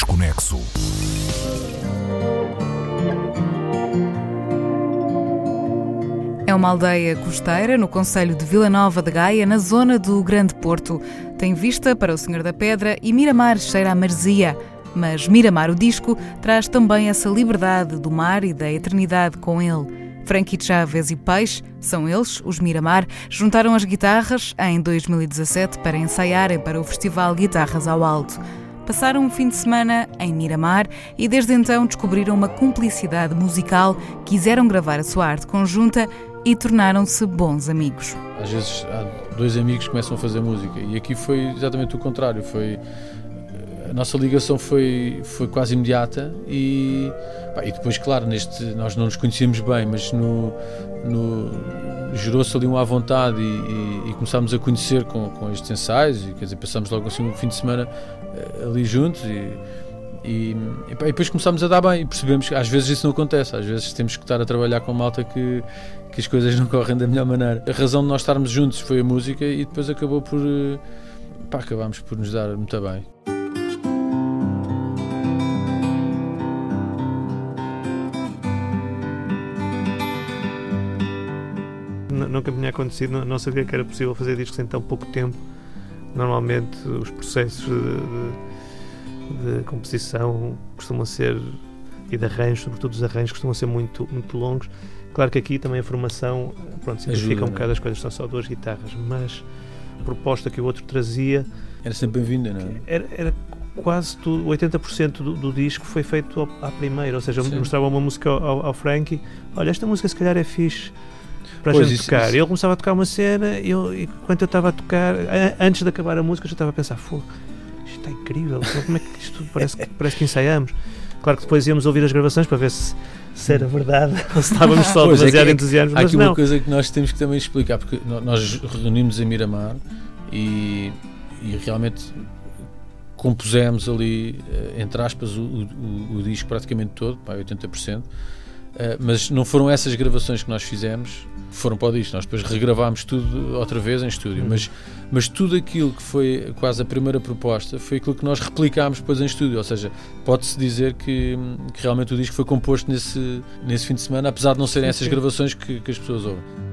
Desconexo. É uma aldeia costeira no Conselho de Vila Nova de Gaia, na zona do Grande Porto. Tem vista para o Senhor da Pedra e Miramar cheira a marzia. Mas Miramar, o disco, traz também essa liberdade do mar e da eternidade com ele. Frankie Chaves e Peixe, são eles, os Miramar, juntaram as guitarras em 2017 para ensaiarem para o Festival Guitarras ao Alto. Passaram um fim de semana em Miramar e desde então descobriram uma cumplicidade musical, quiseram gravar a sua arte conjunta e tornaram-se bons amigos. Às vezes há dois amigos que começam a fazer música e aqui foi exatamente o contrário, foi a nossa ligação foi, foi quase imediata e, pá, e depois, claro, neste, nós não nos conhecíamos bem, mas no, no gerou-se ali um à vontade e, e, e, começámos a conhecer com, com estes ensaios e quer dizer, passámos logo assim um fim de semana ali juntos e, e, e, depois começámos a dar bem e percebemos que às vezes isso não acontece, às vezes temos que estar a trabalhar com malta que, que as coisas não correm da melhor maneira. A razão de nós estarmos juntos foi a música e depois acabou por. Eh, pá, acabámos por nos dar muito bem. nunca me tinha acontecido, não, sabia que era possível fazer discos em tão pouco tempo. Normalmente os processos de, de, de composição costumam ser, e de arranjos, sobretudo os arranjos, costumam ser muito, muito longos. Claro que aqui também a formação pronto, simplifica Ajuda, um bocado as coisas, são só duas guitarras, mas a proposta que o outro trazia. Era sempre bem-vinda, não é? Era, era quase tudo, 80% do, do, disco foi feito à primeira, ou seja, eu mostrava uma música ao, ao Frankie, olha, esta música se calhar é fixe, para pois a gente isso, tocar. Isso. Ele começava a tocar uma cena e eu, enquanto eu estava a tocar, antes de acabar a música, eu já estava a pensar: Fogo, isto está incrível, como é que isto parece que, parece que ensaiamos? Claro que depois íamos ouvir as gravações para ver se, se era verdade ou se estávamos só pois, demasiado é entusiasmados. Há aqui não. uma coisa que nós temos que também explicar, porque nós reunimos em Miramar e, e realmente compusemos ali, eh, entre aspas, o, o, o disco praticamente todo, pá, 80%. Uh, mas não foram essas gravações que nós fizemos foram para o disco. Nós depois regravámos tudo outra vez em estúdio. Uhum. Mas, mas tudo aquilo que foi quase a primeira proposta foi aquilo que nós replicámos depois em estúdio. Ou seja, pode-se dizer que, que, realmente o disco foi composto nesse, nesse fim de semana, apesar de não serem essas gravações que, que as pessoas ouvem.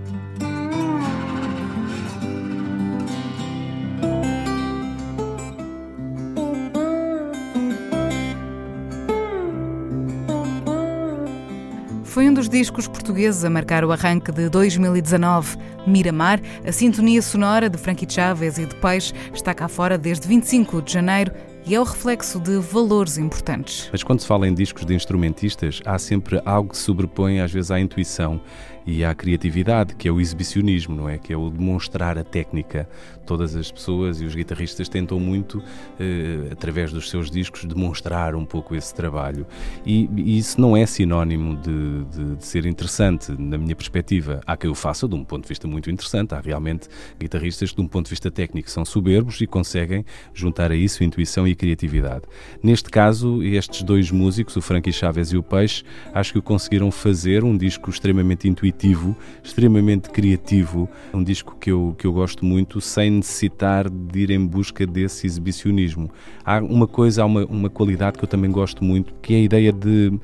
Foi um dos discos portugueses a marcar o arranque de 2019. Miramar, a sintonia sonora de Frankie Chaves e de Peixe, está cá fora desde 25 de janeiro e é o reflexo de valores importantes. Mas quando se fala em discos de instrumentistas, há sempre algo que sobrepõe às vezes à intuição e à criatividade, que é o exibicionismo, não é? Que é o demonstrar a técnica. Todas as pessoas e os guitarristas tentam muito, eh, através dos seus discos, demonstrar um pouco esse trabalho. E, e isso não é sinónimo de, de, de, ser interessante, na minha perspectiva. Há quem o faça de um ponto de vista muito interessante. Há realmente guitarristas que, de um ponto de vista técnico, são soberbos e conseguem juntar a isso intuição e criatividade. Neste caso, estes dois músicos, o Frankie Chaves e o Peixe, acho que o conseguiram fazer um disco extremamente intuitivo extremamente criativo. Um disco que eu, que eu gosto muito, sem necessitar de ir em busca desse exibicionismo. Há uma coisa, há uma, uma qualidade que eu também gosto muito, que é a ideia de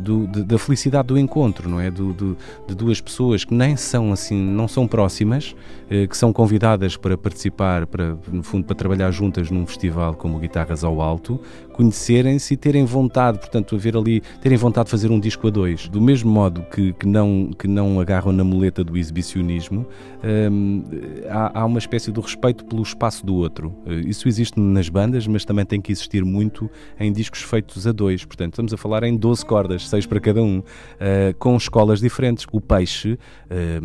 do, de, da felicidade do encontro, não é? Do, do, de duas pessoas que nem são assim, não são próximas, eh, que são convidadas para participar, para, no fundo, para trabalhar juntas num festival como Guitarras ao Alto, conhecerem-se e terem vontade, portanto, haver ali, terem vontade de fazer um disco a dois. Do mesmo modo que, que, não, que não agarram na muleta do exibicionismo, hum, há, há, uma espécie de respeito pelo espaço do outro. Eh, isso existe nas bandas, mas também tem que existir muito em discos feitos a dois. Portanto, estamos a falar em 12 cordas, seis para cada um, uh, com escolas diferentes. O Peixe uh,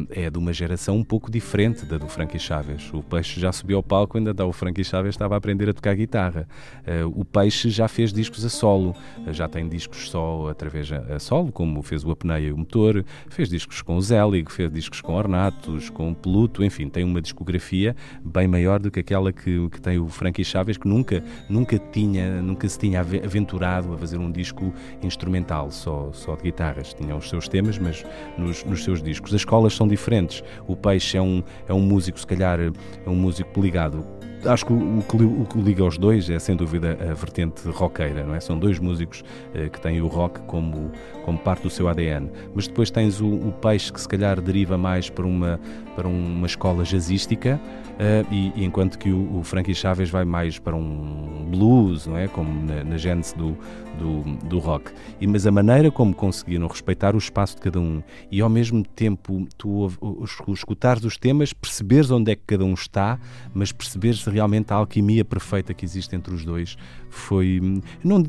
é de uma geração um pouco diferente da do Frankie Chaves. O Peixe já subiu ao palco, ainda o Frankie Chaves estava a aprender a tocar guitarra. Uh, o Peixe já fez discos a solo, já tem discos só através a, solo, como fez o Apneia e o Motor, fez discos com o Zelig, fez discos com Ornatos, com Pluto, enfim, tem uma discografia bem maior do que aquela que, que tem o Frankie Chaves, que nunca, nunca, tinha, nunca se tinha aventurado a fazer um disco instrumental, só só, de guitarras. Tinham os seus temas, mas nos, nos, seus discos. As escolas são diferentes. O Peixe é um, é um músico, se calhar, é um músico ligado acho que o, que o, que liga aos dois é sem dúvida a vertente roqueira, não é? São dois músicos uh, que têm o rock como, como parte do seu ADN. Mas depois tens o, o peixe que se calhar deriva mais para uma, para uma escola jazzística. Uh, e, e, enquanto que o, o Frankie Chaves vai mais para um blues, não é? Como na, na gênese do, do, do rock. E, mas a maneira como conseguiram respeitar o espaço de cada um e ao mesmo tempo tu escutares os temas, perceberes onde é que cada um está, mas perceberes realmente a alquimia perfeita que existe entre os dois, foi. Não,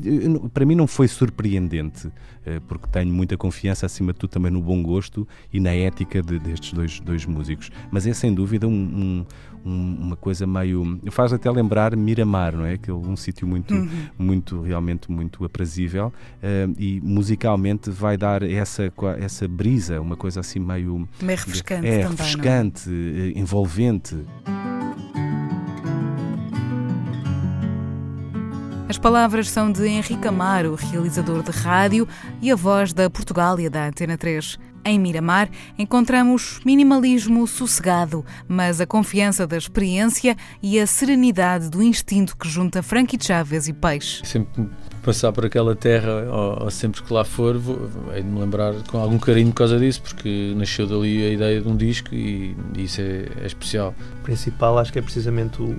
para mim não foi surpreendente, eh, porque tenho muita confiança, acima de tudo, também no bom gosto e na ética de, destes dois, dois músicos. Mas é sem dúvida um, um, uma coisa meio. faz até lembrar Miramar, não é? Aquele, um sítio muito, uhum. muito, realmente muito aprazível uh, e musicalmente vai dar essa, essa brisa, uma coisa assim meio. Meio refrescante. É, também, refrescante, é? envolvente. As palavras são de Henrique Amaro, realizador de rádio e a voz da Portugália da Antena 3. Em Miramar, encontramos minimalismo sossegado, mas a confiança da experiência e a serenidade do instinto que junta Frankie Chaves e Peixe. Sempre passar por aquela terra, ou, ou sempre que lá for, vou, hei de me lembrar com algum carinho por causa disso, porque nasceu dali a ideia de um disco e, e isso é, é especial. O principal acho que é precisamente o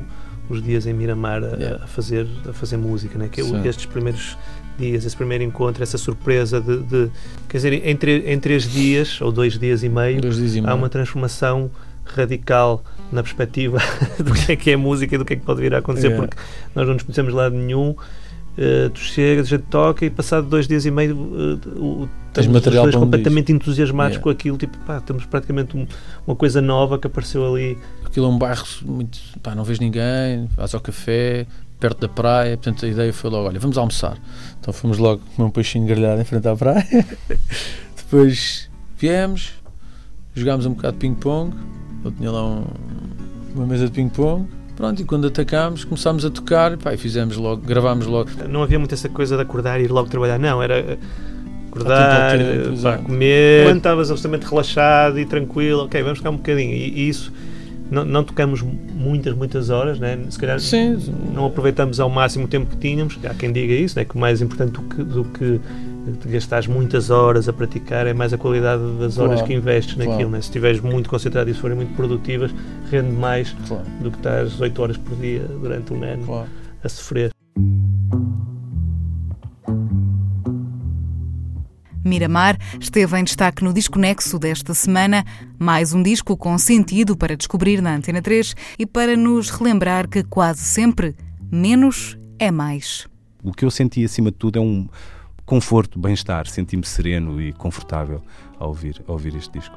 os dias em Miramar a, yeah. a fazer, a fazer música, né? que é estes primeiros dias, esse primeiro encontro, essa surpresa de, de, quer dizer, em, em três dias ou dois dias e meio, dias e meio. há uma transformação radical na perspectiva do que é que é música e do que é que pode vir a acontecer, yeah. porque nós não nos conhecemos lá de nenhum. Uh, tu chegas, a gente toca e passado dois dias e meio uh, Tens material pessoas completamente entusiasmados yeah. com aquilo, tipo, pá, temos praticamente um, uma coisa nova que apareceu ali aquilo é um bairro muito. Pá, não vês ninguém, vais ao café, perto da praia, portanto a ideia foi logo: olha, vamos almoçar. Então fomos logo comer um peixinho grelhado em frente à praia. Depois viemos, jogámos um bocado de ping-pong. Eu tinha lá um, uma mesa de ping-pong. Pronto, e quando atacámos, começámos a tocar pá, e fizemos logo, gravámos logo. Não havia muito essa coisa de acordar e ir logo trabalhar, não, era acordar, pá, comer. Quando estavas absolutamente relaxado e tranquilo, ok, vamos ficar um bocadinho. E, e isso não, não, tocamos muitas, muitas horas, né? se calhar Sim. não aproveitamos ao máximo o tempo que tínhamos. Há quem diga isso, né? que o mais importante do que, do que gastares muitas horas a praticar é mais a qualidade das claro, horas que investes naquilo. Claro. Né? Se estiveres muito concentrado e se forem muito produtivas, rende mais claro. do que estás 8 horas por dia durante um ano a sofrer. Miramar esteve em destaque no Disconexo desta semana, mais um disco com sentido para descobrir na Antena 3 e para nos relembrar que quase sempre menos é mais. O que eu senti acima de tudo é um conforto, bem-estar, senti-me sereno e confortável ao ouvir, ao ouvir este disco.